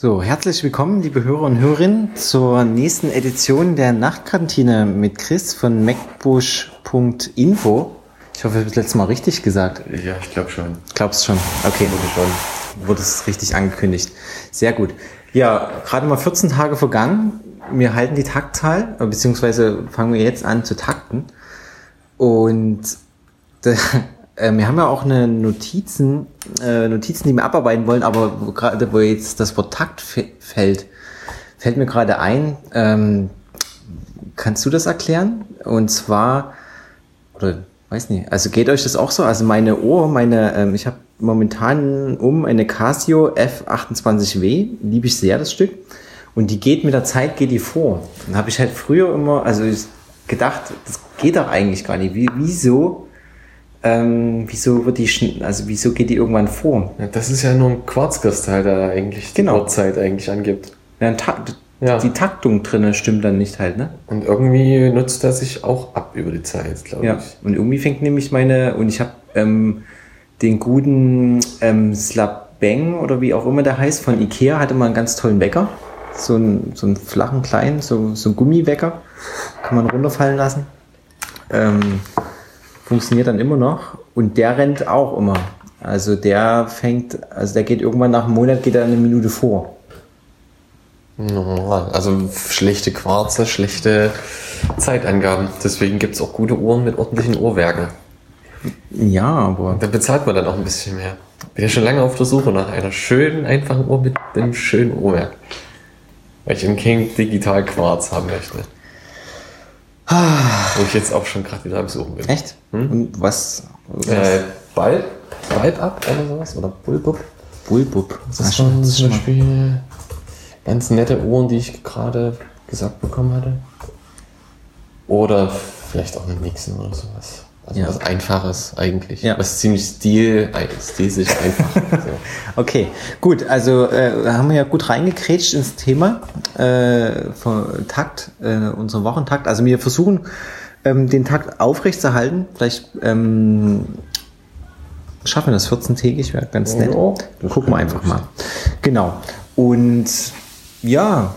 So, herzlich willkommen, liebe Hörer und Hörerinnen, zur nächsten Edition der Nachtkantine mit Chris von macbush.info. Ich hoffe, ich habe das letzte Mal richtig gesagt. Ja, ich glaube schon. Glaubst schon? Okay. Wurde schon. Wurde es richtig angekündigt. Sehr gut. Ja, gerade mal 14 Tage vergangen. Wir halten die Taktzahl, beziehungsweise fangen wir jetzt an zu takten. Und wir haben ja auch eine Notizen, äh, Notizen, die wir abarbeiten wollen, aber gerade wo jetzt das Wort Takt fällt, fällt mir gerade ein, ähm, kannst du das erklären? Und zwar, oder weiß nicht, also geht euch das auch so? Also meine Ohr, meine, ähm, ich habe momentan um eine Casio F28W, liebe ich sehr das Stück. Und die geht mit der Zeit, geht die vor. Dann habe ich halt früher immer, also gedacht, das geht doch eigentlich gar nicht. Wie, wieso ähm, wieso wird die, also wieso geht die irgendwann vor? Ja, das ist ja nur ein Quarzkristall, der eigentlich genau. die Uhrzeit eigentlich angibt. Ja, ja. Die Taktung drinne stimmt dann nicht halt, ne? Und irgendwie nutzt er sich auch ab über die Zeit, glaube ja. ich. Und irgendwie fängt nämlich meine, und ich habe ähm, den guten ähm, Slabeng oder wie auch immer der heißt, von Ikea, hatte mal einen ganz tollen Wecker. So einen, so einen flachen, kleinen, so, so einen Gummiwecker. Kann man runterfallen lassen. Ähm, funktioniert dann immer noch und der rennt auch immer. Also der fängt, also der geht irgendwann nach einem Monat geht er eine Minute vor. Also schlechte Quarze, schlechte Zeitangaben. Deswegen gibt es auch gute Uhren mit ordentlichen Uhrwerken. Ja, aber. Da bezahlt man dann auch ein bisschen mehr. Bin ja schon lange auf der Suche nach einer schönen, einfachen Uhr mit einem schönen Uhrwerk. Weil ich einen King Digital Quarz haben möchte. Wo ich jetzt auch schon gerade wieder am Suchen bin. Echt? Hm? Und was? was? Äh, Bulb, Bulb Up oder sowas? Oder Bulbub? Bulbub. Das ist schon zum Beispiel ganz nette Uhren, die ich gerade gesagt bekommen hatte. Oder vielleicht auch eine Nixon oder sowas. Also ja. was Einfaches eigentlich. Ja. Was ziemlich stil, stilsicher einfach. so. Okay, gut. Also äh, haben wir ja gut reingekrätscht ins Thema äh, von Takt, äh, unseren Wochentakt. Also wir versuchen ähm, den Takt aufrechtzuerhalten. Vielleicht ähm, schaffen wir das 14-tägig, wäre ganz nett. Oh, Gucken wir einfach mal. Genau. Und ja,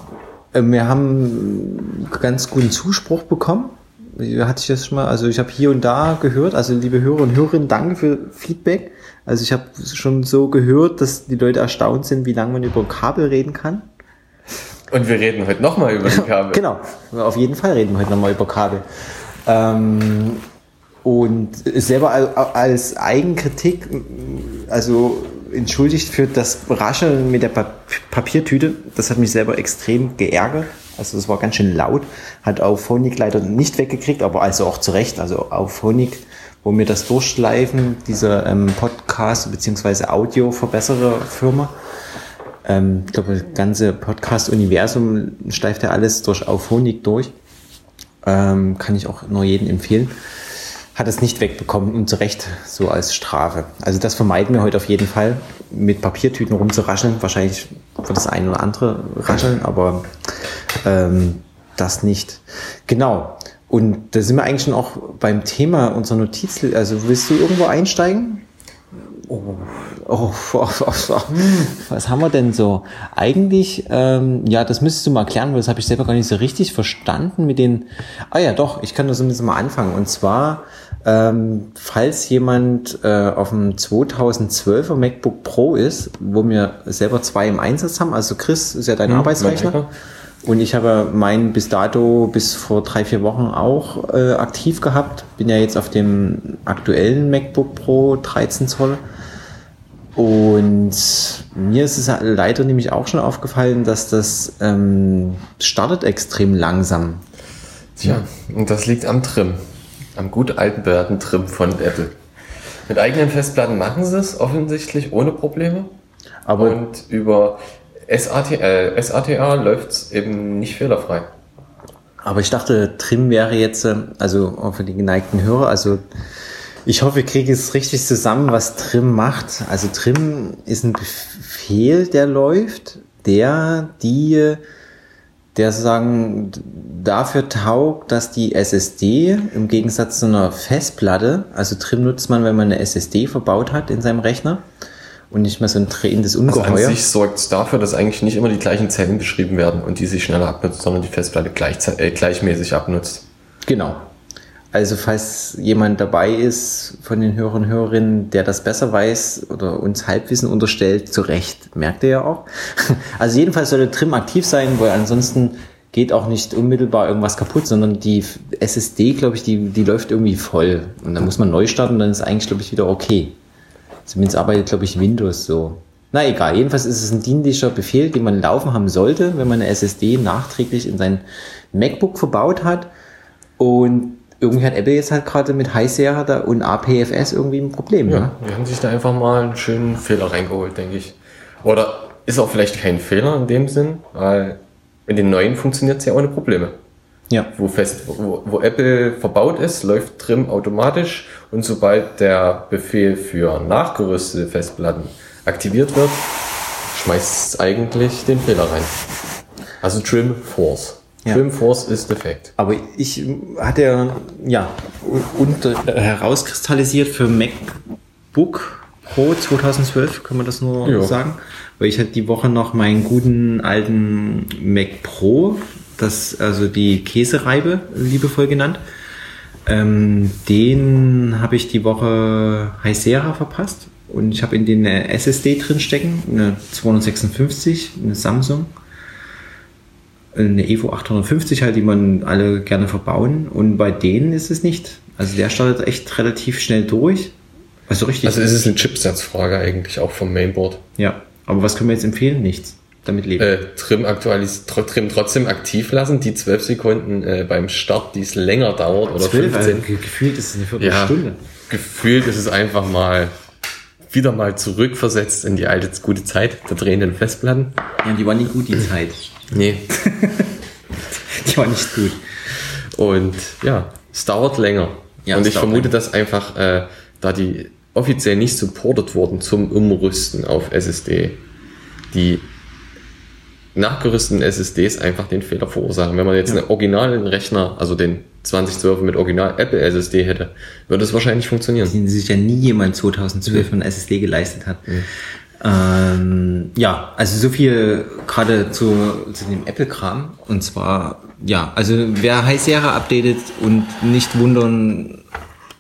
äh, wir haben ganz guten Zuspruch bekommen hatte ich das schon mal, also ich habe hier und da gehört, also liebe Hörer und Hörerinnen, danke für Feedback. Also ich habe schon so gehört, dass die Leute erstaunt sind, wie lange man über Kabel reden kann. Und wir reden heute nochmal über die Kabel. genau, auf jeden Fall reden wir heute nochmal über Kabel. Ähm, und selber als Eigenkritik, also entschuldigt für das Rascheln mit der Papiertüte, das hat mich selber extrem geärgert. Also das war ganz schön laut. Hat auf Phonik leider nicht weggekriegt, aber also auch zu Recht. Also auf Phonik, wo wir das durchschleifen, diese ähm, Podcast- bzw. Audio-Verbesserer-Firma. Ähm, ich glaube, das ganze Podcast-Universum schleift ja alles durch auf Phonik durch. Ähm, kann ich auch nur jedem empfehlen hat es nicht wegbekommen und zu Recht so als Strafe. Also das vermeiden wir heute auf jeden Fall, mit Papiertüten rumzurascheln. Wahrscheinlich wird das eine oder andere rascheln, aber ähm, das nicht. Genau. Und da sind wir eigentlich schon auch beim Thema unserer Notiz. Also willst du irgendwo einsteigen? Oh, oh, oh, oh, was haben wir denn so? Eigentlich, ähm, ja, das müsstest du mal erklären, weil das habe ich selber gar nicht so richtig verstanden mit den. Ah ja, doch, ich kann das zumindest mal anfangen. Und zwar, ähm, falls jemand äh, auf dem 2012er MacBook Pro ist, wo wir selber zwei im Einsatz haben, also Chris ist ja dein hm, Arbeitsrechner. Und ich habe meinen bis dato bis vor drei, vier Wochen auch äh, aktiv gehabt. Bin ja jetzt auf dem aktuellen MacBook Pro 13 Zoll. Und mir ist es leider nämlich auch schon aufgefallen, dass das ähm, startet extrem langsam. Tja, und das liegt am Trim. Am gut alten bewährten Trim von Apple. Mit eigenen Festplatten machen sie es offensichtlich ohne Probleme. Aber und über SAT, SATA läuft eben nicht fehlerfrei. Aber ich dachte, Trim wäre jetzt, ähm, also für die geneigten Hörer, also ich hoffe, ich kriege es richtig zusammen, was Trim macht. Also Trim ist ein Befehl, der läuft, der die, der sozusagen dafür taugt, dass die SSD im Gegensatz zu einer Festplatte, also Trim nutzt man, wenn man eine SSD verbaut hat in seinem Rechner, und nicht mehr so ein drehendes Ungeheuer. Also an sich sorgt es dafür, dass eigentlich nicht immer die gleichen Zellen beschrieben werden und die sich schneller abnutzt, sondern die Festplatte gleich, äh, gleichmäßig abnutzt. Genau. Also falls jemand dabei ist von den Hörern und Hörerinnen, der das besser weiß oder uns Halbwissen unterstellt, zu Recht, merkt ihr ja auch. Also jedenfalls sollte Trim aktiv sein, weil ansonsten geht auch nicht unmittelbar irgendwas kaputt, sondern die SSD, glaube ich, die, die läuft irgendwie voll. Und dann muss man neu starten dann ist eigentlich, glaube ich, wieder okay. Zumindest arbeitet, glaube ich, Windows so. Na egal, jedenfalls ist es ein dienlicher Befehl, den man laufen haben sollte, wenn man eine SSD nachträglich in sein MacBook verbaut hat. Und irgendwie hat Apple jetzt halt gerade mit High Sierra und APFS irgendwie ein Problem. Ja, ne? die haben sich da einfach mal einen schönen Fehler reingeholt, denke ich. Oder ist auch vielleicht kein Fehler in dem Sinn, weil in den neuen funktioniert es ja ohne Probleme. Ja. Wo, fest, wo, wo Apple verbaut ist, läuft Trim automatisch und sobald der Befehl für nachgerüstete Festplatten aktiviert wird, schmeißt es eigentlich den Fehler rein. Also Trim Force. Ja. Trim Force ist defekt. Aber ich hatte ja und, äh, herauskristallisiert für MacBook Pro 2012, kann man das nur jo. sagen, weil ich hatte die Woche noch meinen guten alten Mac Pro, das also die Käsereibe liebevoll genannt. Ähm, den habe ich die Woche Heisera verpasst und ich habe in den eine SSD drin stecken, eine 256, eine Samsung eine Evo 850 halt, die man alle gerne verbauen. Und bei denen ist es nicht. Also der startet echt relativ schnell durch. Also richtig. Also ist es eine Chipsatzfrage eigentlich auch vom Mainboard. Ja. Aber was können wir jetzt empfehlen? Nichts. Damit leben. Äh, Trim, aktualis Trim trotzdem aktiv lassen, die 12 Sekunden äh, beim Start, die es länger dauert oder 12, 15. Also gefühlt ist es eine Viertelstunde. Ja, gefühlt ist es einfach mal wieder mal zurückversetzt in die alte gute Zeit der drehenden Festplatten. Ja, die war nie gut, die Zeit. Nee. die war nicht gut. Und ja, es dauert länger. Ja, und ich vermute, länger. dass einfach, äh, da die offiziell nicht supportet wurden zum Umrüsten auf SSD, die nachgerüsteten SSDs einfach den Fehler verursachen. Wenn man jetzt ja. einen originalen Rechner, also den 2012 mit Original Apple SSD hätte, würde es wahrscheinlich funktionieren. Den sich ja nie jemand 2012 mhm. ein SSD geleistet hat. Mhm. Ähm, ja, also so viel gerade zu, zu dem Apple-Kram. Und zwar, ja, also wer High Sierra updatet und nicht wundern,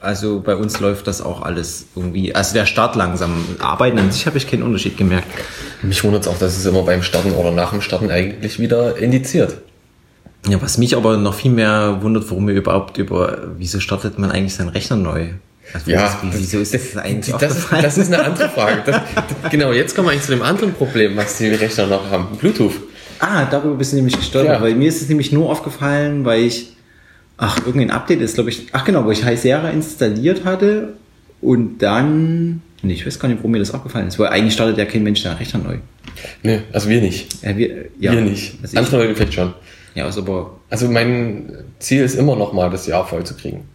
also bei uns läuft das auch alles irgendwie. Also der Start langsam. Arbeiten an sich habe ich keinen Unterschied gemerkt. Mich wundert es auch, dass es immer beim Starten oder nach dem Starten eigentlich wieder indiziert. Ja, was mich aber noch viel mehr wundert, warum wir überhaupt über, wieso startet man eigentlich seinen Rechner neu? Also ja, wieso ist das, das eigentlich das, ist, das ist eine andere Frage. Das, genau, jetzt kommen wir eigentlich zu dem anderen Problem, was die Rechner noch haben. Bluetooth. Ah, darüber bist du nämlich gestolpert, ja. weil mir ist es nämlich nur aufgefallen, weil ich, ach, irgendein Update ist, glaube ich, ach genau, wo ich High Sierra installiert hatte und dann, nee, ich weiß gar nicht, wo mir das aufgefallen ist, weil eigentlich startet ja kein Mensch der Rechner neu. Nee, also wir nicht. Ja, wir, ja. wir nicht. Also Andere Leute vielleicht schon. Ja, also aber. Also mein Ziel ist immer noch mal, das Jahr voll zu kriegen.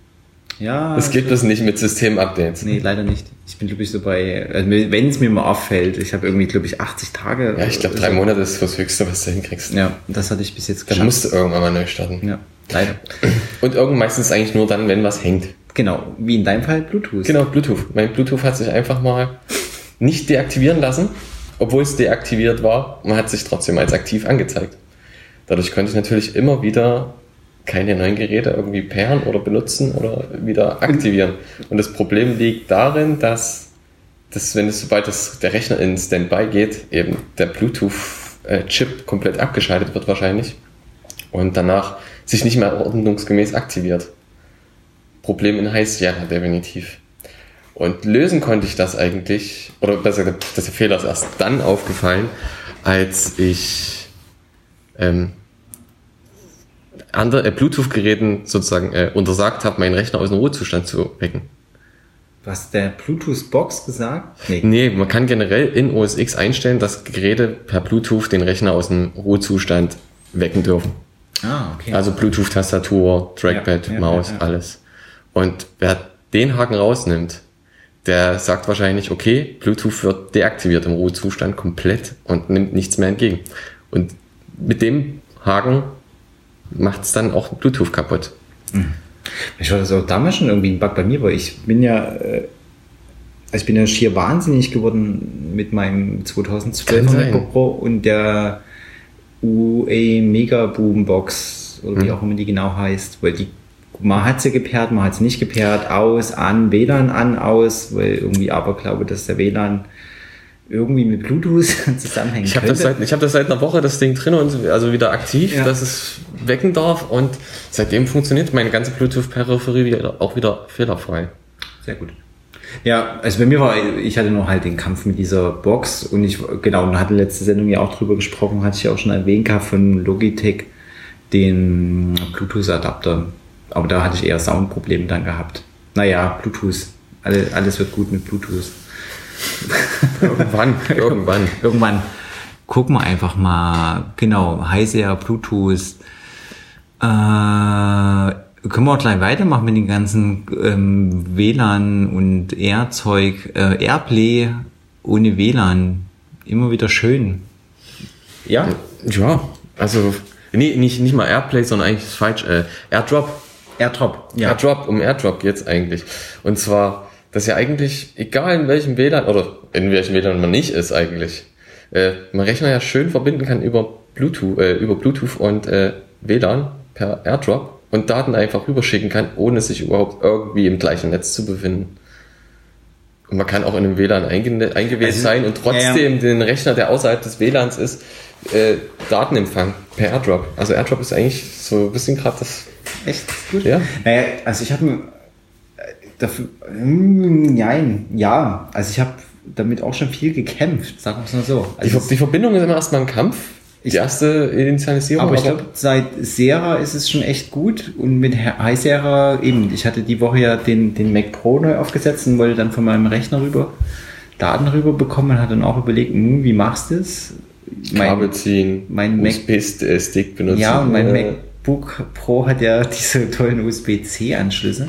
Ja. Es gibt es nicht mit System-Updates. Nee, leider nicht. Ich bin, glaube ich, so bei, also wenn es mir mal auffällt, ich habe irgendwie, glaube ich, 80 Tage. Ja, ich glaube, drei so. Monate ist das Höchste, was du hinkriegst. Ja, das hatte ich bis jetzt geschafft. Dann musst du irgendwann mal neu starten. Ja, leider. Und irgendwann meistens eigentlich nur dann, wenn was hängt. Genau, wie in deinem Fall Bluetooth. Genau, Bluetooth. Mein Bluetooth hat sich einfach mal nicht deaktivieren lassen, obwohl es deaktiviert war. Man hat sich trotzdem als aktiv angezeigt. Dadurch konnte ich natürlich immer wieder keine neuen Geräte irgendwie pairen oder benutzen oder wieder aktivieren. Und das Problem liegt darin, dass, dass wenn es sobald das, der Rechner in Standby geht, eben der Bluetooth-Chip komplett abgeschaltet wird wahrscheinlich und danach sich nicht mehr ordnungsgemäß aktiviert. Problem in heißt ja definitiv. Und lösen konnte ich das eigentlich, oder besser gesagt, der Fehler ist erst dann aufgefallen, als ich ähm, andere, äh, Bluetooth-Geräten sozusagen äh, untersagt habe, meinen Rechner aus dem Ruhezustand zu wecken. Was der Bluetooth-Box gesagt? Nee. nee, man kann generell in OS X einstellen, dass Geräte per Bluetooth den Rechner aus dem Ruhezustand wecken dürfen. Ah, okay. Also Bluetooth-Tastatur, Trackpad, ja, ja, Maus, ja, alles. Und wer den Haken rausnimmt, der sagt wahrscheinlich, okay, Bluetooth wird deaktiviert im Ruhezustand komplett und nimmt nichts mehr entgegen. Und mit dem Haken macht es dann auch Bluetooth kaputt. Mhm. Ich war das auch damals schon irgendwie ein Bug bei mir, weil ich bin ja, äh, also ich bin ja schier wahnsinnig geworden mit meinem 2012 MacBook Pro und der UE Mega Boombox oder wie mhm. auch immer die genau heißt, weil die man hat sie gepaart, man hat sie nicht gepaart, aus, an, WLAN an, aus, weil irgendwie aber glaube, dass der WLAN irgendwie mit Bluetooth zusammenhängt. Ich habe das, seit, hab das seit einer Woche das Ding drin und also wieder aktiv, ja. dass es wecken darf und seitdem funktioniert meine ganze Bluetooth-Peripherie auch wieder fehlerfrei. Sehr gut. Ja, also bei mir war, ich hatte noch halt den Kampf mit dieser Box und ich, genau, und hatte letzte Sendung ja auch drüber gesprochen, hatte ich auch schon erwähnt gehabt von Logitech, den Bluetooth-Adapter. Aber da hatte ich eher Soundprobleme dann gehabt. Naja, Bluetooth. Alle, alles wird gut mit Bluetooth. irgendwann, irgendwann. Irgendwann. Gucken wir einfach mal. Genau, Heiser, Bluetooth. Äh, können wir auch gleich weitermachen mit den ganzen ähm, WLAN und Air-Zeug. Äh, Airplay ohne WLAN. Immer wieder schön. Ja? Ja, also nee, nicht, nicht mal Airplay, sondern eigentlich ist falsch. Äh, Airdrop. Airdrop, ja. Airdrop, um Airdrop geht's eigentlich. Und zwar dass ja eigentlich, egal in welchem WLAN, oder in welchem WLAN man nicht ist eigentlich, äh, man Rechner ja schön verbinden kann über Bluetooth, äh, über Bluetooth und äh, WLAN per AirDrop und Daten einfach rüberschicken kann, ohne sich überhaupt irgendwie im gleichen Netz zu befinden. Und man kann auch in einem WLAN einge eingewiesen also, sein und trotzdem ja, den Rechner, der außerhalb des WLANs ist, äh, Daten empfangen per AirDrop. Also AirDrop ist eigentlich so ein bisschen gerade das. Echt gut? Ja. Naja, also ich habe dafür, hm, nein, ja, also ich habe damit auch schon viel gekämpft, sagen wir es mal so. Also die, die, Verbindung ist immer erstmal ein Kampf. Die erste Initialisierung. Aber ich glaube, seit Sera ist es schon echt gut. Und mit High Sera eben, ich hatte die Woche ja den, den Mac Pro neu aufgesetzt und wollte dann von meinem Rechner rüber Daten rüber bekommen und hat dann auch überlegt, hm, wie machst du es? Mein, Kabel ziehen, mein USB-Stick benutzen. Ja, und mein MacBook Pro hat ja diese tollen USB-C-Anschlüsse.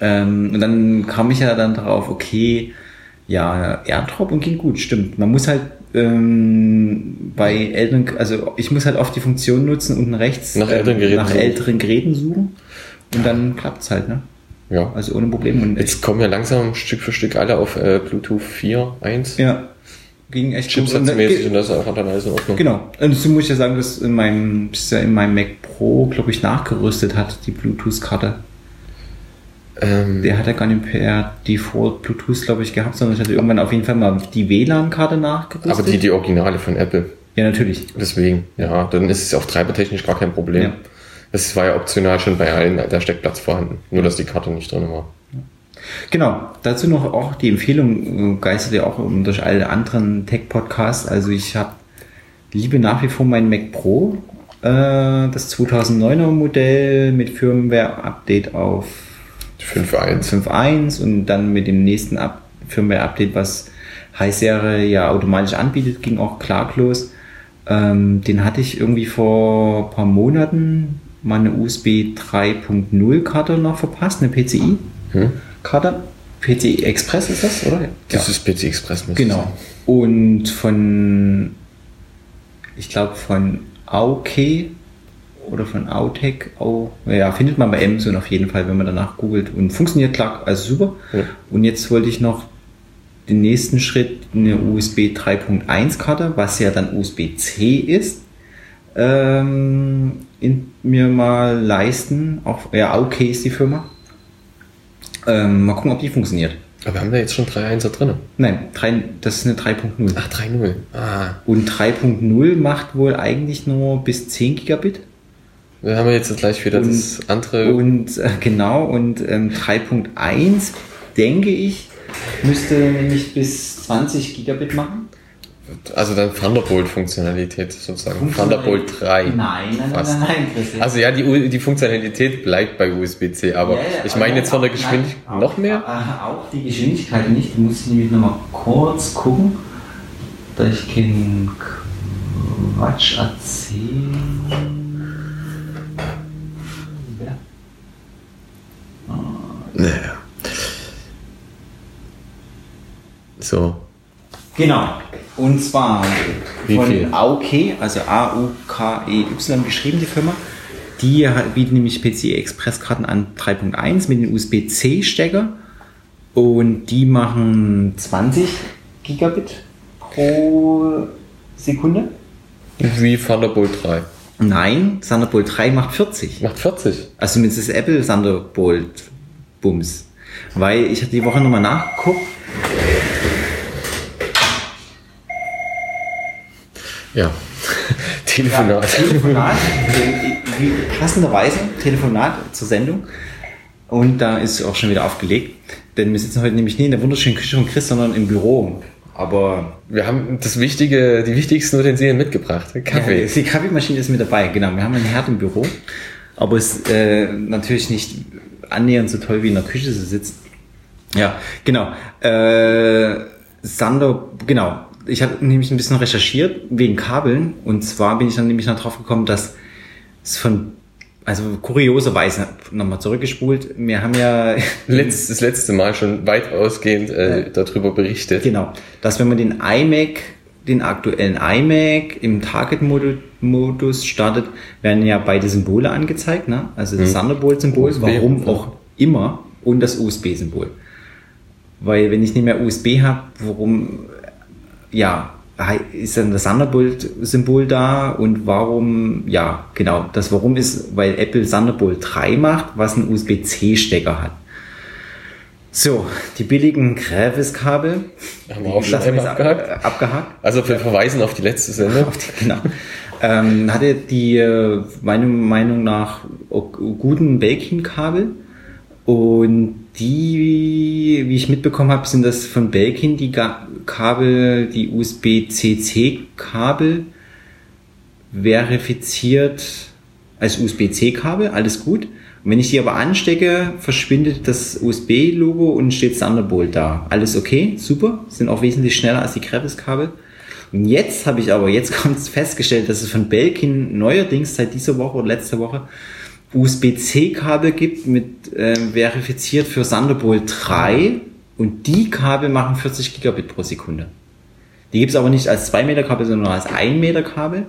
Ähm, und dann kam ich ja dann drauf, okay, ja, Airdrop und ging gut, stimmt. Man muss halt ähm, bei älteren, also ich muss halt oft die Funktion nutzen, unten rechts nach älteren Geräten, nach älteren Geräten suchen und dann klappt's halt, ne? Ja. Also ohne Probleme. Und Jetzt kommen ja langsam Stück für Stück alle auf äh, Bluetooth 4.1. Ja. Ging echt Chipsatzmäßig und, und das auch dann alles in Ordnung. Genau. Und dazu muss ich ja sagen, dass in meinem, das ja in meinem Mac Pro, glaube ich, nachgerüstet hat, die Bluetooth-Karte. Ähm, der hat ja gar nicht per Default Bluetooth, glaube ich, gehabt, sondern ich hatte irgendwann auf jeden Fall mal die WLAN-Karte nachgerüstet. Aber die, die Originale von Apple. Ja, natürlich. Deswegen, ja, dann ist es auch treibertechnisch gar kein Problem. Ja. Das war ja optional schon bei allen der Steckplatz vorhanden, nur dass die Karte nicht drin war. Genau, dazu noch auch die Empfehlung, geistert ja auch durch alle anderen Tech-Podcasts. Also ich habe liebe nach wie vor mein Mac Pro, äh, das 2009er Modell mit Firmware-Update auf 5.1. 5.1 und dann mit dem nächsten Up Firmware-Update, was High Serie ja automatisch anbietet, ging auch klaglos. Ähm, den hatte ich irgendwie vor ein paar Monaten mal eine USB 3.0 Karte noch verpasst, eine PCI hm? Karte. PCI Express ist das, oder? Das ja. ist PCI Express. Genau. Und von, ich glaube von Aoke oder von Autech. Oh, ja, findet man bei Amazon auf jeden Fall, wenn man danach googelt. Und funktioniert klar, also super. Ja. Und jetzt wollte ich noch den nächsten Schritt, eine USB 3.1 Karte, was ja dann USB-C ist, ähm, in, mir mal leisten. Auch, ja, okay ist die Firma. Ähm, mal gucken, ob die funktioniert. Aber wir haben da jetzt schon 3.1er drin. Nein, 3, das ist eine 3.0. Ach, 3.0. Ah. Und 3.0 macht wohl eigentlich nur bis 10 Gigabit. Wir haben jetzt gleich wieder und, das andere. Und äh, genau, und ähm, 3.1, denke ich, müsste nämlich bis 20 Gigabit machen. Also dann Thunderbolt-Funktionalität sozusagen. Thunderbolt 3. Nein, nein, fast. nein, nein, Chris. Also ja, die, die Funktionalität bleibt bei USB-C, aber ja, ja, ich meine jetzt von der Geschwindigkeit nein, noch mehr? Auch, auch die Geschwindigkeit nicht. Da muss ich nämlich nochmal kurz gucken, da ich keinen Quatsch erzählen. Naja. So. Genau. Und zwar Wie von viel? AUK, also A-U-K-E-Y geschrieben, die Firma. Die bieten nämlich PCI Express Karten an 3.1 mit dem USB-C-Stecker Und die machen 20 Gigabit pro Sekunde. Wie Thunderbolt 3. Nein, Thunderbolt 3 macht 40. Macht 40. Also mit das Apple Thunderbolt Bums. Weil ich hatte die Woche nochmal nachgeguckt. Ja. Telefonat. Ja, Telefonat, passenderweise Telefonat zur Sendung. Und da ist auch schon wieder aufgelegt. Denn wir sitzen heute nämlich nicht in der wunderschönen Küche von Chris, sondern im Büro. Aber wir haben das Wichtige, die wichtigsten Utensilien mitgebracht. Kaffee. Ja, die Kaffeemaschine ist mit dabei, genau. Wir haben einen Herd im Büro. Aber es ist äh, natürlich nicht annähernd so toll wie in der Küche zu sitzen. Ja, genau. Äh, Sander, genau. Ich habe nämlich ein bisschen recherchiert wegen Kabeln. Und zwar bin ich dann nämlich noch drauf gekommen, dass es von also kurioserweise nochmal zurückgespult. Wir haben ja Letzt, das letzte Mal schon weit ausgehend äh, darüber berichtet. Genau, dass wenn man den iMac, den aktuellen iMac im Target-Modus startet, werden ja beide Symbole angezeigt, ne? Also das hm. Thunderbolt-Symbol, warum auch immer, und das USB-Symbol. Weil wenn ich nicht mehr USB habe, warum ja, ist dann das Thunderbolt-Symbol da und warum, ja, genau, das warum ist, weil Apple Thunderbolt 3 macht, was einen USB-C-Stecker hat. So, die billigen Gravis-Kabel. Haben wir auch schon einmal abgehakt. abgehakt. Also wir verweisen auf die letzte Sendung. Genau. ähm, hatte die, äh, meiner Meinung nach, guten Belkin-Kabel und die, wie ich mitbekommen habe, sind das von Belkin die Kabel, die USB-C-C-Kabel verifiziert als USB-C-Kabel, alles gut. Wenn ich die aber anstecke, verschwindet das USB-Logo und steht Thunderbolt da. Alles okay, super, sind auch wesentlich schneller als die Crevice-Kabel. Und jetzt habe ich aber, jetzt kommt festgestellt, dass es von Belkin neuerdings seit dieser Woche oder letzter Woche USB-C-Kabel gibt, mit äh, verifiziert für Thunderbolt 3 und die Kabel machen 40 Gigabit pro Sekunde. Die gibt es aber nicht als 2 Meter Kabel, sondern als 1 Meter Kabel.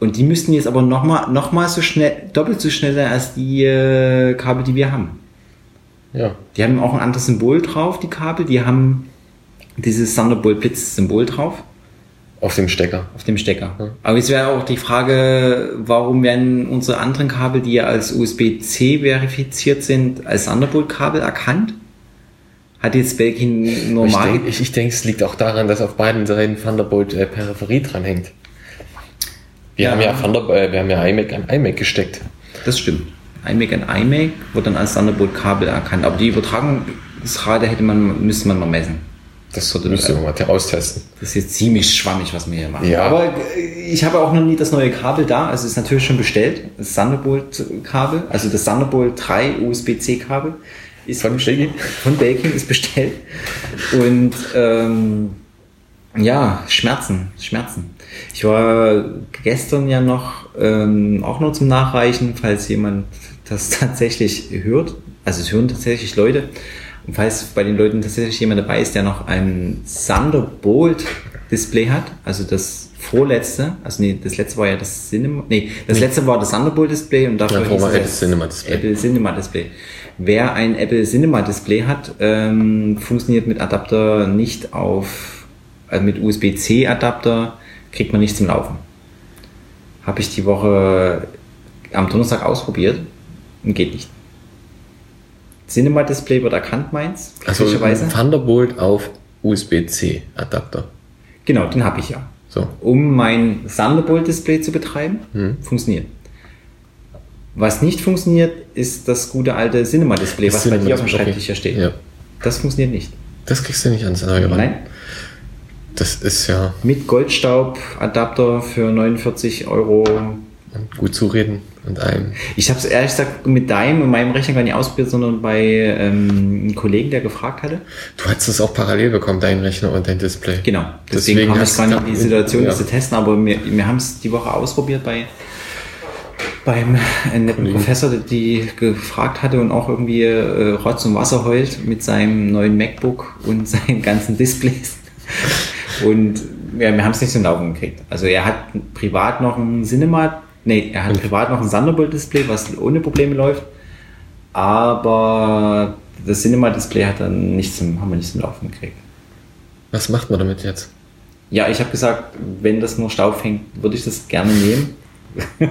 Und die müssten jetzt aber nochmal noch mal so schnell, doppelt so schnell sein als die äh, Kabel, die wir haben. Ja. Die haben auch ein anderes Symbol drauf, die Kabel. Die haben dieses Thunderbolt Blitz Symbol drauf. Auf dem Stecker. Auf dem Stecker. Ja. Aber jetzt wäre auch die Frage, warum werden unsere anderen Kabel, die ja als USB-C verifiziert sind, als Thunderbolt-Kabel erkannt? Hat jetzt Belkin normal... Ich denke, ich, ich denk, es liegt auch daran, dass auf beiden Seiten Thunderbolt-Peripherie äh, dranhängt. Wir ja. haben ja Thunderbolt, äh, wir haben ja iMac an iMac gesteckt. Das stimmt. iMac an iMac wird dann als Thunderbolt-Kabel erkannt. Aber die Übertragungsrate hätte man, müsste man mal messen. Das sollte müssen wir mal austesten. Das ist jetzt ziemlich schwammig, was wir hier machen. Ja. Aber ich habe auch noch nie das neue Kabel da. Also es ist natürlich schon bestellt. Das Thunderbolt-Kabel, also das Thunderbolt 3 USB-C-Kabel ist von Belkin. Von Belkin ist bestellt. Und ähm, ja, Schmerzen, Schmerzen. Ich war gestern ja noch ähm, auch noch zum Nachreichen, falls jemand das tatsächlich hört. Also es hören tatsächlich Leute. Und falls bei den Leuten tatsächlich jemand dabei ist, der noch ein Thunderbolt Display hat, also das vorletzte, also nee, das letzte war ja das Cinema, nee, das nee. letzte war das Thunderbolt Display und dafür ja, war das Cinema Display. Apple Cinema Display. Wer ein Apple Cinema Display hat, ähm, funktioniert mit Adapter nicht auf, also mit USB-C Adapter kriegt man nicht zum Laufen. Habe ich die Woche am Donnerstag ausprobiert und geht nicht. Cinema Display wird erkannt, meins. Also Thunderbolt auf USB-C Adapter. Genau, den habe ich ja. So. Um mein Thunderbolt Display zu betreiben, hm. funktioniert. Was nicht funktioniert, ist das gute alte Cinema Display, was Cinema bei dir auf dem Schreibtisch okay. steht. Ja. Das funktioniert nicht. Das kriegst du nicht ans neue Nein. Das ist ja. Mit Goldstaub-Adapter für 49 Euro. Und gut zureden und einem. Ich habe es ehrlich gesagt mit deinem und meinem Rechner gar nicht ausprobiert, sondern bei ähm, einem Kollegen, der gefragt hatte. Du hast es auch parallel bekommen, dein Rechner und dein Display. Genau. Deswegen, Deswegen kam ich gar nicht die Situation, ja. das zu testen, aber wir, wir haben es die Woche ausprobiert bei beim äh, netten Kollegen. Professor, die gefragt hatte und auch irgendwie äh, Rotz und Wasser heult mit seinem neuen MacBook und seinen ganzen Displays. Und ja, wir haben es nicht so Laufen gekriegt. Also er hat privat noch ein Cinema Nee, er hat privat noch ein Thunderbolt-Display, was ohne Probleme läuft. Aber das Cinema-Display hat dann nicht zum, haben wir nicht zum Laufen gekriegt. Was macht man damit jetzt? Ja, ich habe gesagt, wenn das nur Staub fängt, würde ich das gerne nehmen.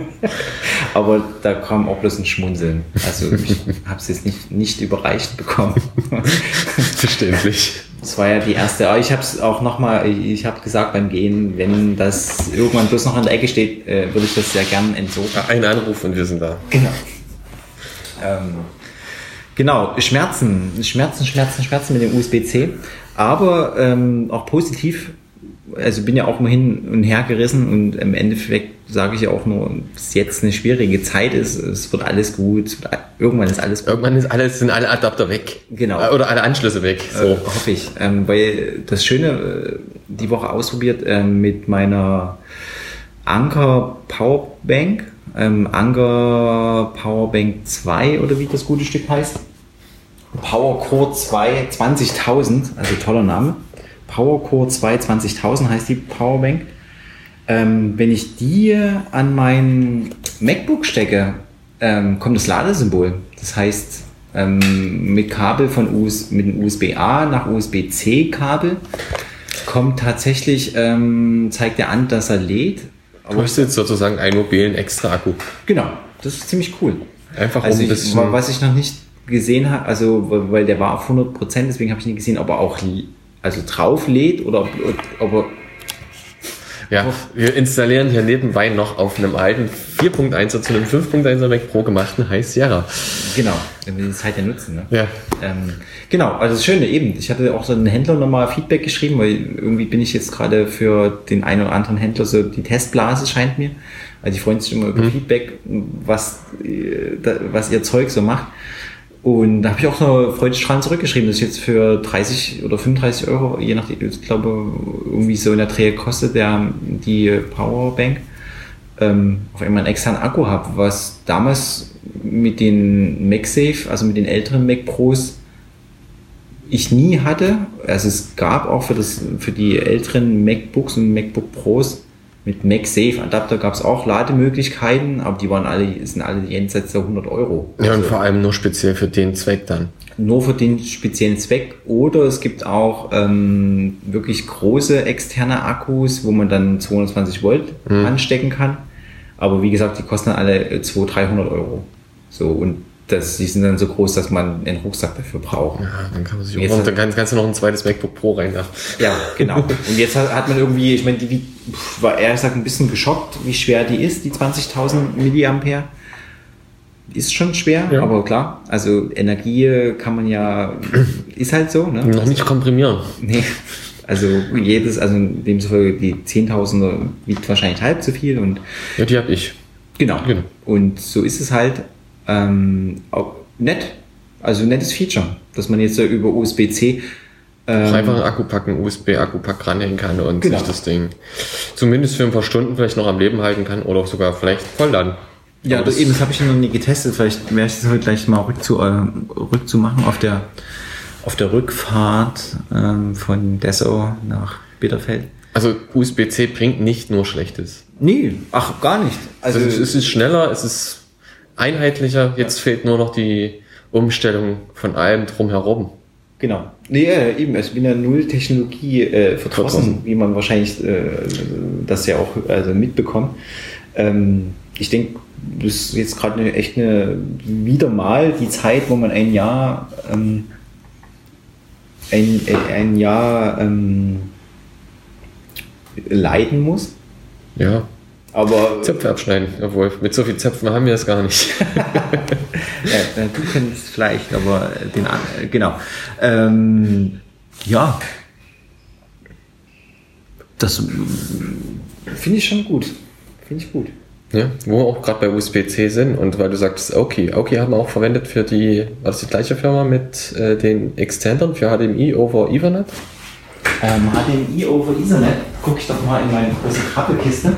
Aber da kam auch bloß ein Schmunzeln. Also ich habe es jetzt nicht, nicht überreicht bekommen. Verständlich. Das war ja die erste. Aber ich habe es auch nochmal, ich habe gesagt beim Gehen, wenn das irgendwann bloß noch an der Ecke steht, äh, würde ich das sehr gern entsorgen. Ein Anruf und wir sind da. Genau. Ähm, genau, Schmerzen, Schmerzen, Schmerzen, Schmerzen mit dem USB-C. Aber ähm, auch positiv also bin ja auch mal hin und her gerissen und im Endeffekt sage ich ja auch nur, dass jetzt eine schwierige Zeit ist, es wird alles gut, irgendwann ist alles gut. Irgendwann ist alles, sind alle Adapter weg. Genau. Äh, oder alle Anschlüsse weg. So. Äh, hoffe ich. Ähm, weil das Schöne, äh, die Woche ausprobiert äh, mit meiner Anker Powerbank, ähm, Anker Powerbank 2 oder wie das gute Stück heißt. Power Core 2 20.000, also toller Name. PowerCore 2 20000 heißt die Powerbank. Ähm, wenn ich die an mein MacBook stecke, ähm, kommt das Ladesymbol. Das heißt, ähm, mit Kabel von US mit dem USB-A nach USB-C Kabel kommt tatsächlich, ähm, zeigt er an, dass er lädt. Du hast jetzt sozusagen einen mobilen extra Akku. Genau, das ist ziemlich cool. Einfach also um ich, was ich noch nicht gesehen habe, also weil der war auf 100 Prozent, deswegen habe ich nicht gesehen, ob er auch also drauf lädt oder ob, ob er ja, wir installieren hier nebenbei noch auf einem alten 4.1er zu einem 5.1er Mac Pro gemachten High Sierra. Genau, wenn wir die Zeit ja nutzen. Ne? Ja. Ähm, genau, also das Schöne eben, ich hatte auch so einen Händler nochmal Feedback geschrieben, weil irgendwie bin ich jetzt gerade für den einen oder anderen Händler so die Testblase scheint mir. Also die freuen sich immer über mhm. Feedback, was, äh, was ihr Zeug so macht. Und da habe ich auch noch freudestrahlend zurückgeschrieben, dass ich jetzt für 30 oder 35 Euro, je nachdem, ich glaube, irgendwie so in der Dreh kostet der die Powerbank, ähm, auf einmal einen externen Akku habe, was damals mit den MagSafe, also mit den älteren Mac Pros, ich nie hatte. Also es gab auch für, das, für die älteren MacBooks und MacBook Pros mit MagSafe Adapter gab es auch Lademöglichkeiten, aber die waren alle, sind alle jenseits der 100 Euro. Ja, und vor allem nur speziell für den Zweck dann. Nur für den speziellen Zweck. Oder es gibt auch ähm, wirklich große externe Akkus, wo man dann 220 Volt mhm. anstecken kann. Aber wie gesagt, die kosten alle 200, 300 Euro. So, und das, die sind dann so groß, dass man einen Rucksack dafür braucht. Ja, dann kann man sich auch, dann kann, kannst du noch ein zweites MacBook Pro rein da. Ja, genau. Und jetzt hat, hat man irgendwie, ich meine, die, die war ehrlich gesagt ein bisschen geschockt, wie schwer die ist, die 20.000 Milliampere. Ist schon schwer, ja. aber klar, also Energie kann man ja, ist halt so. Ne? Noch nicht komprimieren. Nee, also jedes, also demzufolge die 10.000er wiegt wahrscheinlich halb so viel und. Ja, die habe ich. Genau. genau. Und so ist es halt. Ähm, nett. Also nettes Feature, dass man jetzt über USB-C ähm, einfach einen Akku packen, USB-Akku-Pack ranhängen kann und genau. sich das Ding zumindest für ein paar Stunden vielleicht noch am Leben halten kann oder auch sogar vielleicht vollladen. Ja, das, eben, das habe ich noch nie getestet. Vielleicht werde ich das heute gleich mal rückzu, äh, rückzumachen auf der, auf der Rückfahrt ähm, von Dessau nach Bitterfeld. Also USB-C bringt nicht nur Schlechtes. Nee, ach, gar nicht. Also, also es ist schneller, es ist einheitlicher. Jetzt fehlt nur noch die Umstellung von allem drumherum. Genau. Nee, äh, eben, ich bin ja null Technologie äh, verdrossen, wie man wahrscheinlich äh, das ja auch also mitbekommt. Ähm, ich denke, das ist jetzt gerade eine, echt eine, wieder mal die Zeit, wo man ein Jahr, ähm, ein, ein Jahr ähm, leiden muss. Ja. Aber Zöpfe abschneiden, obwohl mit so viel Zöpfen haben wir es gar nicht. ja, du kennst vielleicht, aber den äh, genau. Ähm, ja, das finde ich schon gut. Finde ich gut. Ja, wo wir auch gerade bei USB-C sind und weil du sagst, okay, okay haben wir auch verwendet für die, war das die gleiche Firma mit äh, den Extendern für HDMI over Ethernet? Ähm, HDMI over Ethernet, gucke ich doch mal in meine große Krabbelkiste.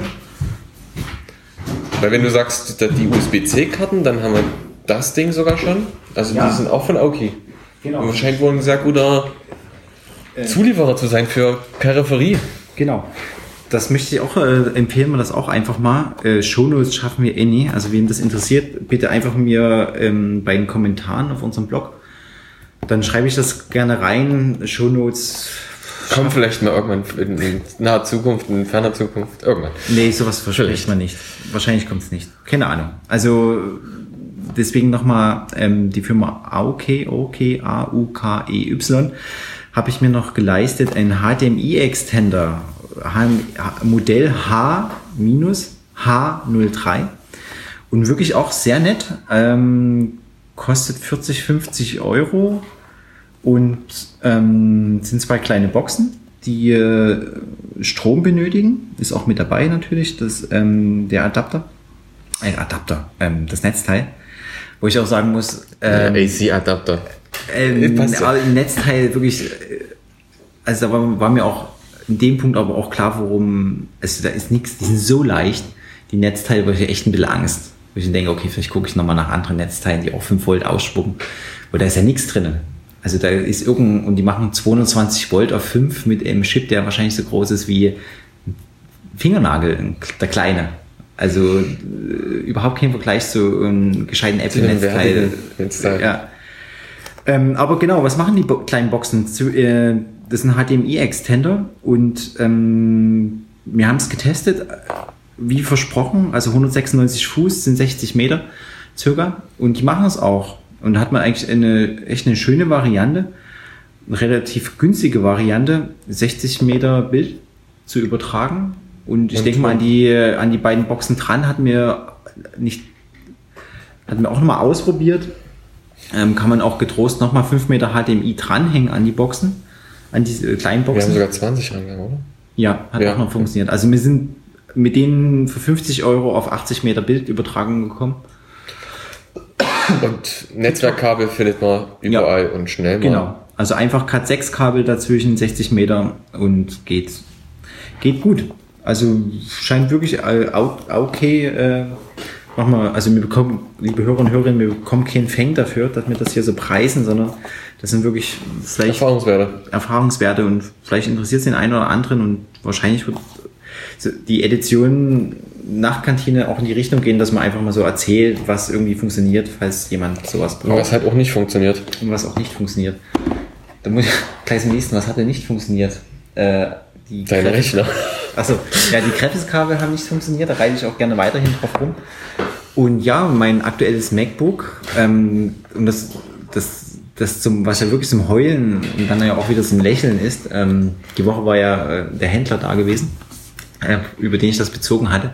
Weil wenn du sagst, die USB-C-Karten, dann haben wir das Ding sogar schon. Also ja. die sind auch von Aoki. Genau. Und scheint wohl ein sehr guter äh. Zulieferer zu sein für Peripherie. Genau. Das möchte ich auch äh, empfehlen, wir das auch einfach mal. Äh, Shownotes schaffen wir eh nie. Also wen das interessiert, bitte einfach mir ähm, bei den Kommentaren auf unserem Blog Dann schreibe ich das gerne rein. Shownotes. Kommt vielleicht mal irgendwann in naher Zukunft, in ferner Zukunft, irgendwann. Nee, sowas verspricht man nicht. Wahrscheinlich kommt es nicht. Keine Ahnung. Also deswegen nochmal ähm, die Firma AUK, OK, A-U-K-E-Y, habe ich mir noch geleistet, ein HDMI-Extender, Modell H-H03 und wirklich auch sehr nett. Ähm, kostet 40, 50 Euro und ähm, sind zwei kleine Boxen, die äh, Strom benötigen. Ist auch mit dabei natürlich, das, ähm, der Adapter. Ein Adapter, ähm, das Netzteil. Wo ich auch sagen muss. Ähm, AC-Adapter. Ähm, Netzteil wirklich. Äh, also da war, war, mir auch in dem Punkt aber auch klar, worum. Also da ist nichts, die sind so leicht. Die Netzteile, wo ich echt ein bisschen Angst. Wo ich denke, okay, vielleicht gucke ich nochmal nach anderen Netzteilen, die auch 5 Volt ausspucken. Wo da ist ja nichts drin. Also da ist irgendein, und die machen 220 Volt auf 5 mit einem Chip, der wahrscheinlich so groß ist wie ein Fingernagel, der kleine. Also äh, überhaupt kein Vergleich zu einem gescheiten Apple-Netzteil. Ja. Ähm, aber genau, was machen die Bo kleinen Boxen? Zu, äh, das ist ein HDMI-Extender und ähm, wir haben es getestet, wie versprochen, also 196 Fuß sind 60 Meter circa und die machen es auch. Und da hat man eigentlich eine echt eine schöne Variante, eine relativ günstige Variante, 60 Meter Bild zu übertragen. Und ich denke mal an die, an die beiden Boxen dran hatten wir nicht, hatten wir auch nochmal ausprobiert. Ähm, kann man auch getrost nochmal 5 Meter HDMI dranhängen an die Boxen, an diese kleinen Boxen. Wir haben sogar 20 rangegangen, oder? Ja, hat ja. auch noch funktioniert. Also wir sind mit denen für 50 Euro auf 80 Meter Bildübertragung gekommen. Und Netzwerkkabel findet man überall ja, und schnell mal. Genau. Also einfach Cat6-Kabel dazwischen, 60 Meter und geht, geht gut. Also scheint wirklich okay. Äh, mach mal, also wir bekommen, liebe Hörer und Hörerinnen, wir bekommen keinen Fang dafür, dass wir das hier so preisen, sondern das sind wirklich vielleicht Erfahrungswerte. Erfahrungswerte und vielleicht interessiert es den einen oder anderen und wahrscheinlich wird die Edition Nachtkantine auch in die Richtung gehen, dass man einfach mal so erzählt, was irgendwie funktioniert, falls jemand sowas braucht. Und was halt auch nicht funktioniert. Und was auch nicht funktioniert. Da muss ich gleich zum nächsten, was hat denn nicht funktioniert? Äh, die Deine Rechner. Achso, ja, die Graphics-Kabel haben nicht funktioniert, da reite ich auch gerne weiterhin drauf rum. Und ja, mein aktuelles MacBook, ähm, und das, das, das zum, was ja wirklich zum Heulen und dann ja auch wieder zum Lächeln ist, ähm, die Woche war ja äh, der Händler da gewesen, äh, über den ich das bezogen hatte.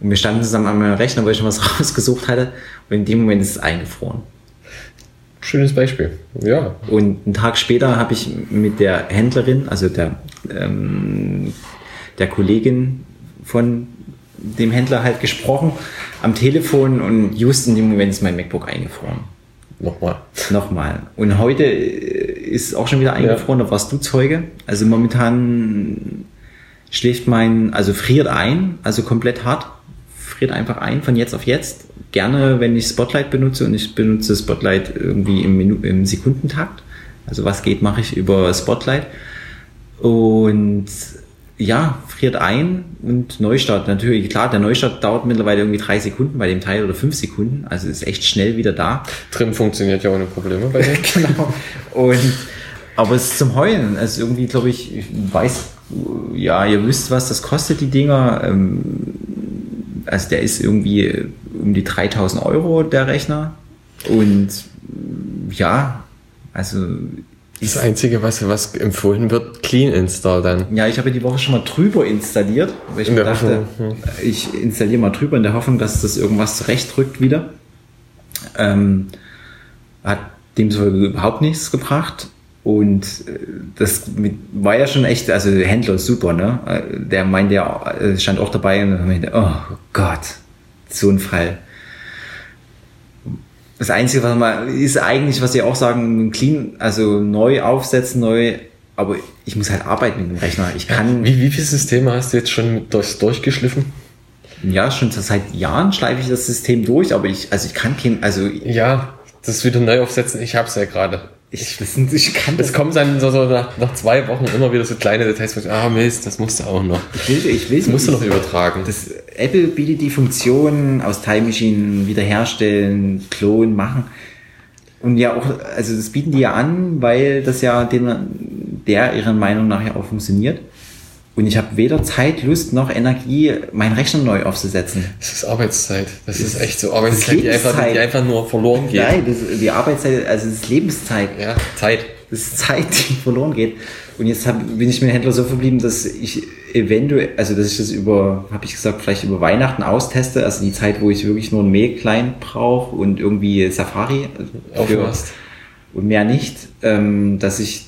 Und wir standen zusammen an meinem Rechner, weil ich schon was rausgesucht hatte. Und in dem Moment ist es eingefroren. Schönes Beispiel, ja. Und einen Tag später habe ich mit der Händlerin, also der, ähm, der Kollegin von dem Händler halt gesprochen am Telefon und just in dem Moment ist mein MacBook eingefroren. Nochmal. Nochmal. Und heute äh, ist auch schon wieder eingefroren, ja. da warst du Zeuge. Also momentan schläft mein, also friert ein, also komplett hart, friert einfach ein von jetzt auf jetzt. Gerne, wenn ich Spotlight benutze und ich benutze Spotlight irgendwie im, Minu im Sekundentakt. Also was geht, mache ich über Spotlight. Und ja, friert ein und Neustart. Natürlich, klar, der Neustart dauert mittlerweile irgendwie drei Sekunden bei dem Teil oder fünf Sekunden. Also ist echt schnell wieder da. Trim funktioniert ja ohne Probleme bei dem. genau. Und, aber es ist zum Heulen. Also irgendwie, glaube ich, ich weiß, ja, ihr wisst, was das kostet, die Dinger. Ähm, also der ist irgendwie um die 3000 Euro, der Rechner. Und ja, also das Einzige, was, was empfohlen wird, Clean Install dann. Ja, ich habe die Woche schon mal drüber installiert, weil ich mir dachte, Hoffnung, ich installiere mal drüber in der Hoffnung, dass das irgendwas zurechtrückt wieder. Ähm, hat dem so überhaupt nichts gebracht. Und äh, das war ja schon echt, also der Händler ist super, ne? Äh, der meinte ja, äh, stand auch dabei und meinte, oh Gott, so ein Fall. Das Einzige, was man ist eigentlich, was sie auch sagen, clean, also neu aufsetzen, neu, aber ich muss halt arbeiten mit dem Rechner. Ich kann. Wie, wie viele Systeme hast du jetzt schon durch, durchgeschliffen? Ja, schon seit Jahren schleife ich das System durch, aber ich, also ich kann kein, also. Ja, das wieder neu aufsetzen, ich hab's ja gerade. Ich, ich kann das. Es kommen dann so, so nach, nach, zwei Wochen immer wieder so kleine Details, wo ich, ah Mist, das musst du auch noch. Ich will, ich will, das musst du noch übertragen. Das, Apple bietet die Funktion aus Time Machine wiederherstellen, klonen, machen. Und ja auch, also das bieten die ja an, weil das ja den, der ihrer Meinung nach ja auch funktioniert. Und ich habe weder Zeit, Lust noch Energie, meinen Rechner neu aufzusetzen. Das ist Arbeitszeit. Das, das ist echt so Arbeitszeit, die einfach, die einfach, nur verloren geht. Nein, das, die Arbeitszeit, also das ist Lebenszeit. Ja, Zeit. Das ist Zeit, die verloren geht. Und jetzt hab, bin ich mit dem Händler so verblieben, dass ich eventuell, also dass ich das über, habe ich gesagt, vielleicht über Weihnachten austeste, also die Zeit, wo ich wirklich nur ein Mail klein brauche und irgendwie Safari für, und mehr nicht, ähm, dass ich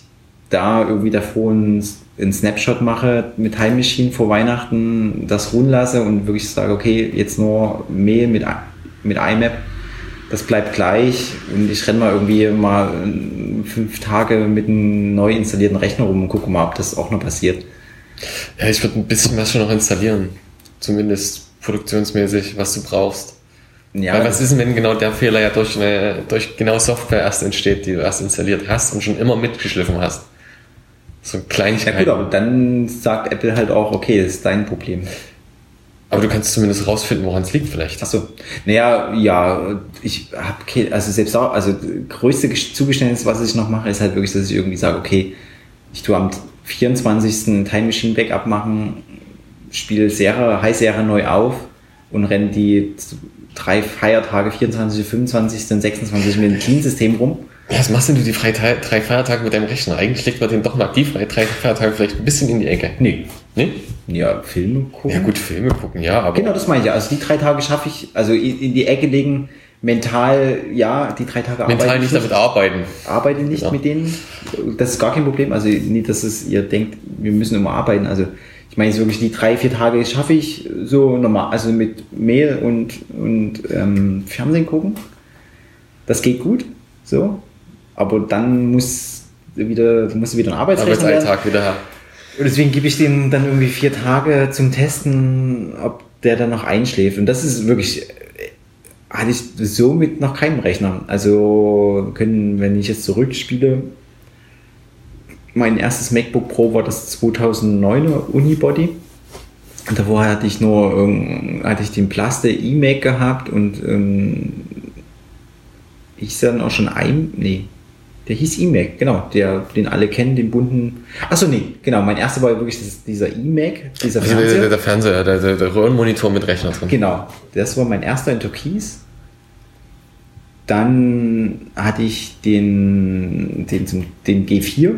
da irgendwie davor ein einen Snapshot mache mit Time Machine vor Weihnachten, das ruhen lasse und wirklich sage, okay, jetzt nur Mail mit, mit IMAP, das bleibt gleich und ich renne mal irgendwie mal fünf Tage mit einem neu installierten Rechner rum und gucke mal, ob das auch noch passiert. Ja, ich würde ein bisschen was schon noch installieren. Zumindest produktionsmäßig, was du brauchst. Ja, Weil was ist denn, wenn genau der Fehler ja durch, eine, durch genau Software erst entsteht, die du erst installiert hast und schon immer mitgeschliffen hast? So Kleinigkeiten. Ja gut, aber dann sagt Apple halt auch, okay, das ist dein Problem. Aber du kannst zumindest rausfinden, woran es liegt vielleicht. Achso. Naja, ja, ich habe, also selbst auch, also größte Zugeständnis, was ich noch mache, ist halt wirklich, dass ich irgendwie sage, okay, ich tue am 24. Time Machine Backup machen, spiele Serie, High Serie neu auf und renne die drei Feiertage, 24., 25. und 26. mit dem Clean-System rum ja, was machst denn du die drei, drei Feiertage mit deinem Rechner? Eigentlich legt man den doch mal die drei Feiertage vielleicht ein bisschen in die Ecke. Nee. Nee? Ja, Filme gucken. Ja, gut, Filme gucken, ja, aber. Genau, das meine ich ja. Also die drei Tage schaffe ich, also in die Ecke legen, mental, ja, die drei Tage arbeiten. Mental nicht damit arbeiten. Arbeite nicht genau. mit denen. Das ist gar kein Problem. Also nicht, dass es ihr denkt, wir müssen immer arbeiten. Also ich meine, wirklich die drei, vier Tage schaffe ich so normal, also mit Mail und, und ähm, Fernsehen gucken. Das geht gut. So aber dann muss wieder, muss wieder ein Arbeitsrechner Arbeitsalltag wieder her. Und deswegen gebe ich dem dann irgendwie vier Tage zum Testen, ob der dann noch einschläft. Und das ist wirklich, hatte ich so mit noch keinem Rechner. Also können, wenn ich jetzt zurückspiele, mein erstes MacBook Pro war das 2009er Unibody. Und davor hatte ich nur hatte ich den Plaste iMac gehabt und ähm, ich dann auch schon ein, nee, der hieß iMac, genau, der, den alle kennen, den bunten. Achso, nee, genau, mein erster war wirklich dieser iMac, dieser also Fernseher. Der, der, Fernseher, der, der, der Röhrenmonitor mit Rechner drin. Genau, das war mein erster in Türkis. Dann hatte ich den, den, zum, den G4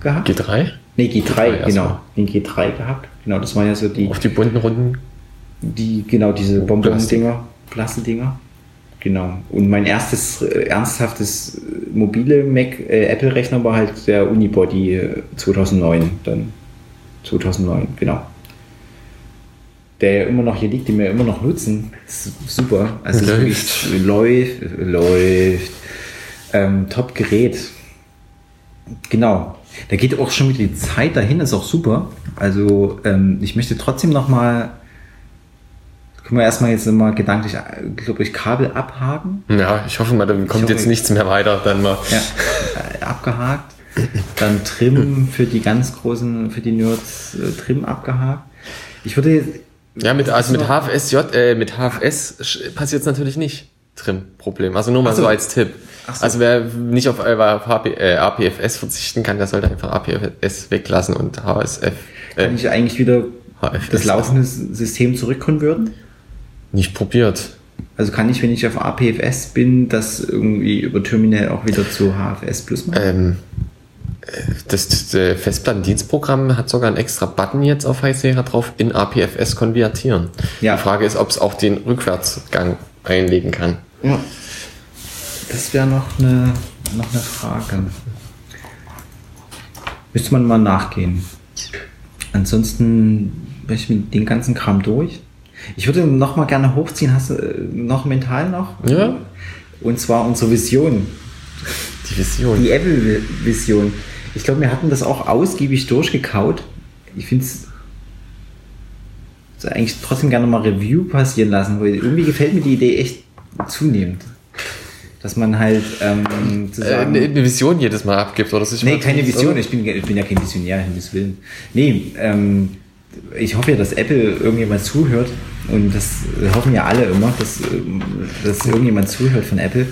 gehabt. G3? Nee, G3, G3 genau. Den G3 gehabt. Genau, das waren ja so die. Auf die bunten Runden? Die, genau, diese Bonbon-Dinger, Plastikdinger. Genau. Und mein erstes äh, ernsthaftes äh, mobile Mac äh, Apple Rechner war halt der Unibody 2009 äh, dann 2009 genau. Der ja immer noch hier liegt, den wir immer noch nutzen. Super. Also läuft, läuft, läuft. Ähm, Top Gerät. Genau. Da geht auch schon wieder die Zeit dahin, ist auch super. Also ähm, ich möchte trotzdem noch mal können wir erstmal jetzt immer gedanklich, glaube ich, Kabel abhaken. Ja, ich hoffe mal, dann kommt hoffe, jetzt nichts mehr weiter. Dann mal. Ja, äh, abgehakt. Dann Trim für die ganz großen, für die Nerds, äh, Trim abgehakt. Ich würde jetzt. Ja, mit, also mit HFSJ, äh, mit HFS passiert es natürlich nicht. Trim-Problem. Also nur mal so. so, als Tipp. So. Also wer nicht auf, äh, auf HP, äh, APFS verzichten kann, der sollte einfach APFS weglassen und HSF. Äh, kann ich eigentlich wieder HFS das laufende System zurückkonverten? Nicht probiert. Also kann ich, wenn ich auf APFS bin, das irgendwie über Terminal auch wieder zu HFS Plus machen? Ähm, äh, das, das Festplattendienstprogramm hat sogar einen extra Button jetzt auf High drauf, in APFS konvertieren. Ja. Die Frage ist, ob es auch den Rückwärtsgang einlegen kann. Ja. Das wäre noch eine, noch eine Frage. Müsste man mal nachgehen. Ansonsten bin ich mit den ganzen Kram durch. Ich würde noch mal gerne hochziehen. Hast du äh, noch mental noch? Ja. Und zwar unsere Vision. Die Vision. Die Apple-Vision. Ich glaube, wir hatten das auch ausgiebig durchgekaut. Ich finde es eigentlich trotzdem gerne mal Review passieren lassen, weil irgendwie gefällt mir die Idee echt zunehmend. Dass man halt ähm, zusammen äh, eine Vision jedes Mal abgibt, oder? Das nee, keine Vision. Ich bin, ich bin ja kein Visionär, Himmels Willen. Nee, ähm, ich hoffe ja, dass Apple irgendjemand zuhört und das hoffen ja alle immer, dass, dass irgendjemand zuhört von Apple.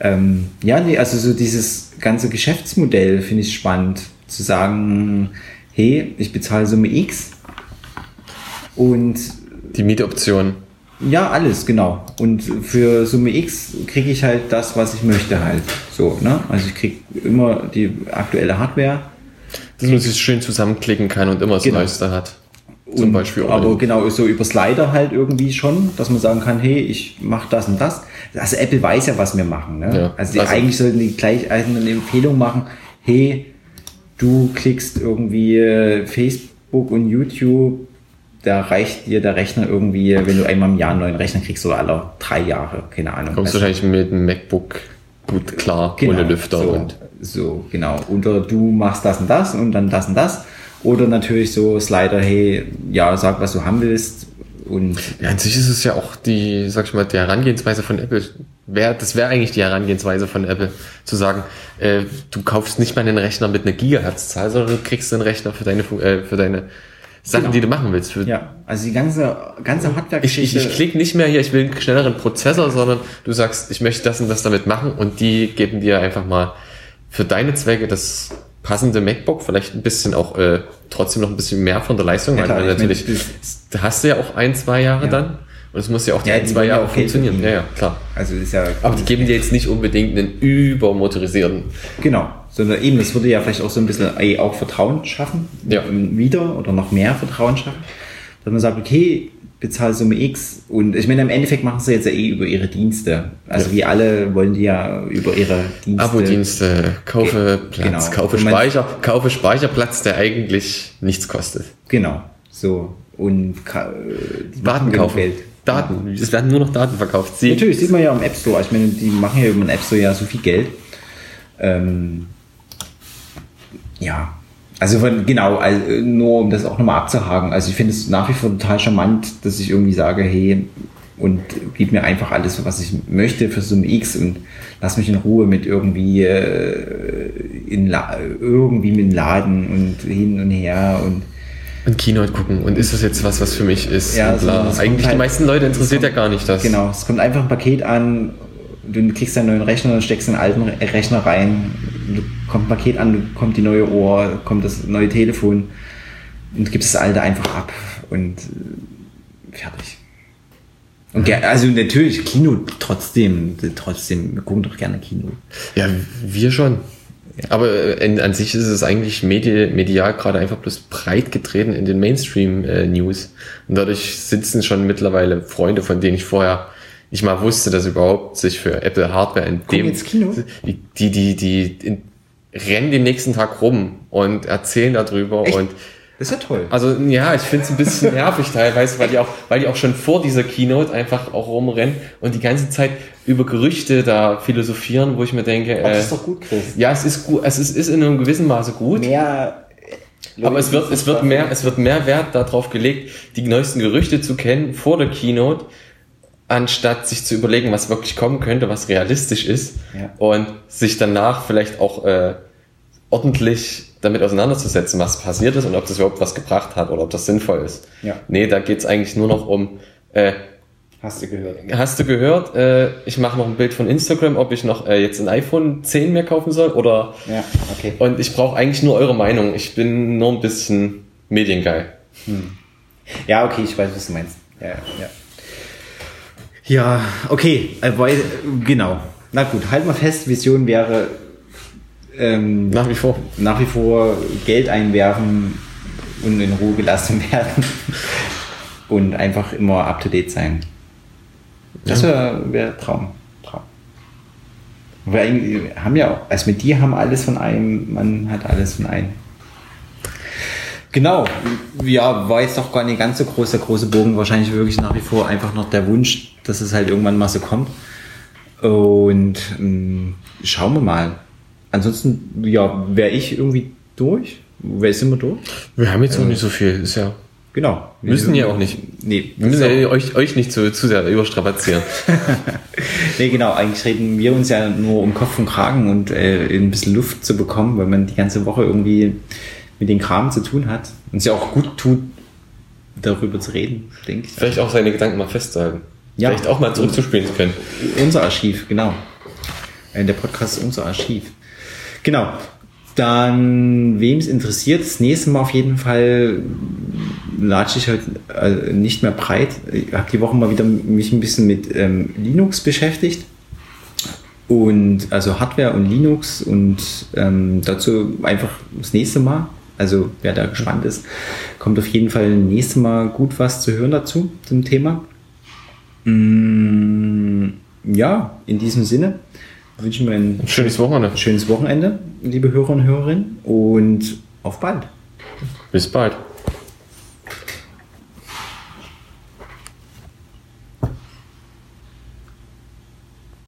Ähm, ja, nee, also so dieses ganze Geschäftsmodell finde ich spannend, zu sagen, hey, ich bezahle Summe X und die Mietoption. Ja, alles, genau. Und für Summe X kriege ich halt das, was ich möchte halt. So, ne? Also ich kriege immer die aktuelle Hardware. Dass man sich schön zusammenklicken kann und immer das genau. Neueste hat. Zum und, Beispiel. Aber genau, so über Slider halt irgendwie schon, dass man sagen kann, hey, ich mache das und das. Also Apple weiß ja, was wir machen. Ne? Ja, also, also eigentlich sollten die gleich eine Empfehlung machen, hey, du klickst irgendwie äh, Facebook und YouTube da reicht dir der Rechner irgendwie, wenn du einmal im Jahr einen neuen Rechner kriegst oder alle drei Jahre, keine Ahnung. Kommst du also, wahrscheinlich mit dem MacBook gut klar, genau, ohne Lüfter so, und. So, genau. Oder du machst das und das und dann das und das. Oder natürlich so Slider, hey, ja, sag, was du haben willst. Und ja, an sich ist es ja auch die, sag ich mal, die Herangehensweise von Apple. Wär, das wäre eigentlich die Herangehensweise von Apple, zu sagen, äh, du kaufst nicht mal einen Rechner mit einer Gigahertz-Zahl, sondern du kriegst einen Rechner für deine, äh, für deine Sachen, genau. die du machen willst. Für ja, also die ganze, ganze Hardware-Geschichte. Ich, ich, ich klicke nicht mehr hier, ich will einen schnelleren Prozessor, sondern du sagst, ich möchte das und das damit machen und die geben dir einfach mal für deine Zwecke das passende MacBook, vielleicht ein bisschen auch äh, trotzdem noch ein bisschen mehr von der Leistung, ja, weil natürlich, da hast du ja auch ein, zwei Jahre ja. dann. Und es muss ja auch die ja, ein, zwei Jahre auch funktionieren. Ja, ja, klar. Also ist ja. Aber die geben dir jetzt nicht unbedingt einen übermotorisierten. Genau sondern eben, das würde ja vielleicht auch so ein bisschen auch Vertrauen schaffen, ja. wieder oder noch mehr Vertrauen schaffen, dass man sagt, okay, bezahle Summe X und ich meine, im Endeffekt machen sie jetzt ja eh über ihre Dienste. Also ja. wie alle wollen die ja über ihre Dienste. Abo-Dienste, kaufe Platz, genau. kaufe Speicher, kaufe Speicherplatz, der eigentlich nichts kostet. Genau, so. Und die Daten kaufen. Geld. Daten, es werden nur noch Daten verkauft. Sie Natürlich, sieht man ja im App Store. Ich meine, die machen ja über den App Store ja so viel Geld. Ähm, ja, also von, genau, also nur um das auch nochmal abzuhaken. Also ich finde es nach wie vor total charmant, dass ich irgendwie sage, hey, und gib mir einfach alles, was ich möchte für Summe X und lass mich in Ruhe mit irgendwie äh, in La irgendwie mit dem Laden und hin und her und und Keynote gucken. Und ist das jetzt was, was für mich ist? Ja, also Eigentlich halt, die meisten Leute interessiert kommt, ja gar nicht das. Genau, es kommt einfach ein Paket an du kriegst einen neuen Rechner und steckst einen alten Rechner rein, du kommt ein Paket an, kommt die neue Ohr, kommt das neue Telefon und gibst das alte einfach ab und äh, fertig. Und also natürlich Kino trotzdem, trotzdem, wir gucken doch gerne Kino. Ja, wir schon. Ja. Aber äh, an sich ist es eigentlich medi medial gerade einfach bloß breit getreten in den Mainstream-News. Äh, und dadurch sitzen schon mittlerweile Freunde, von denen ich vorher nicht mal wusste, dass überhaupt sich für Apple Hardware in dem ins Kino? die die die, die in, rennen den nächsten Tag rum und erzählen darüber Echt? und das ist ja toll. Also ja, ich finde es ein bisschen nervig teilweise, weil die auch, weil die auch schon vor dieser Keynote einfach auch rumrennen und die ganze Zeit über Gerüchte da philosophieren, wo ich mir denke, äh, das ist doch gut, Chris. Ja, es ist gut, es ist, ist in einem gewissen Maße gut. Mehr Leute, aber es wird, es wird mehr, es wird mehr Wert darauf gelegt, die neuesten Gerüchte zu kennen vor der Keynote, anstatt sich zu überlegen, was wirklich kommen könnte, was realistisch ist ja. und sich danach vielleicht auch äh, ordentlich damit auseinanderzusetzen, was passiert ist und ob das überhaupt was gebracht hat oder ob das sinnvoll ist. Ja. Nee, da geht's eigentlich nur noch um äh, Hast du gehört? Hast du gehört? Äh, ich mache noch ein Bild von Instagram, ob ich noch äh, jetzt ein iPhone 10 mehr kaufen soll oder. Ja, okay. Und ich brauche eigentlich nur eure Meinung. Ich bin nur ein bisschen mediengeil. Hm. Ja, okay, ich weiß, was du meinst. Ja, ja. Ja, okay, äh, genau. Na gut, halt mal fest, Vision wäre ähm, nach wie vor. Nach wie vor Geld einwerfen und in Ruhe gelassen werden und einfach immer up to date sein. Das wäre wär Traum. Traum. Wir haben ja auch, also mit dir haben alles von einem, man hat alles von einem. Genau, ja, war jetzt doch gar nicht ganz so groß, der große Bogen, wahrscheinlich wirklich nach wie vor einfach noch der Wunsch, dass es halt irgendwann mal so kommt. Und ähm, schauen wir mal. Ansonsten, ja, wäre ich irgendwie durch. Wer sind wir durch? Wir haben jetzt noch äh, nicht so viel, ist ja. Genau. Wir müssen ja auch nicht. Nee. Wir müssen ja euch, euch nicht zu, zu sehr überstrapazieren. nee, genau. Eigentlich reden wir uns ja nur um Kopf und Kragen und äh, ein bisschen Luft zu bekommen, weil man die ganze Woche irgendwie mit den Kram zu tun hat und es ja auch gut tut, darüber zu reden, denke ich. Vielleicht auch seine Gedanken mal festzuhalten. Ja. Vielleicht auch mal zurückzuspielen zu können. Unser Archiv, genau. Äh, der Podcast ist unser Archiv. Genau. Dann, wem es interessiert, das nächste Mal auf jeden Fall latsche ich heute äh, nicht mehr breit. Ich habe die Woche mal wieder mich ein bisschen mit ähm, Linux beschäftigt. Und also Hardware und Linux und ähm, dazu einfach das nächste Mal. Also wer da gespannt ist, kommt auf jeden Fall nächstes Mal gut was zu hören dazu, zum Thema. Mm, ja, in diesem Sinne wünschen wir ein, ein schönes Wochenende. Schönes Wochenende, liebe Hörer und Hörerinnen. Und auf bald. Bis bald.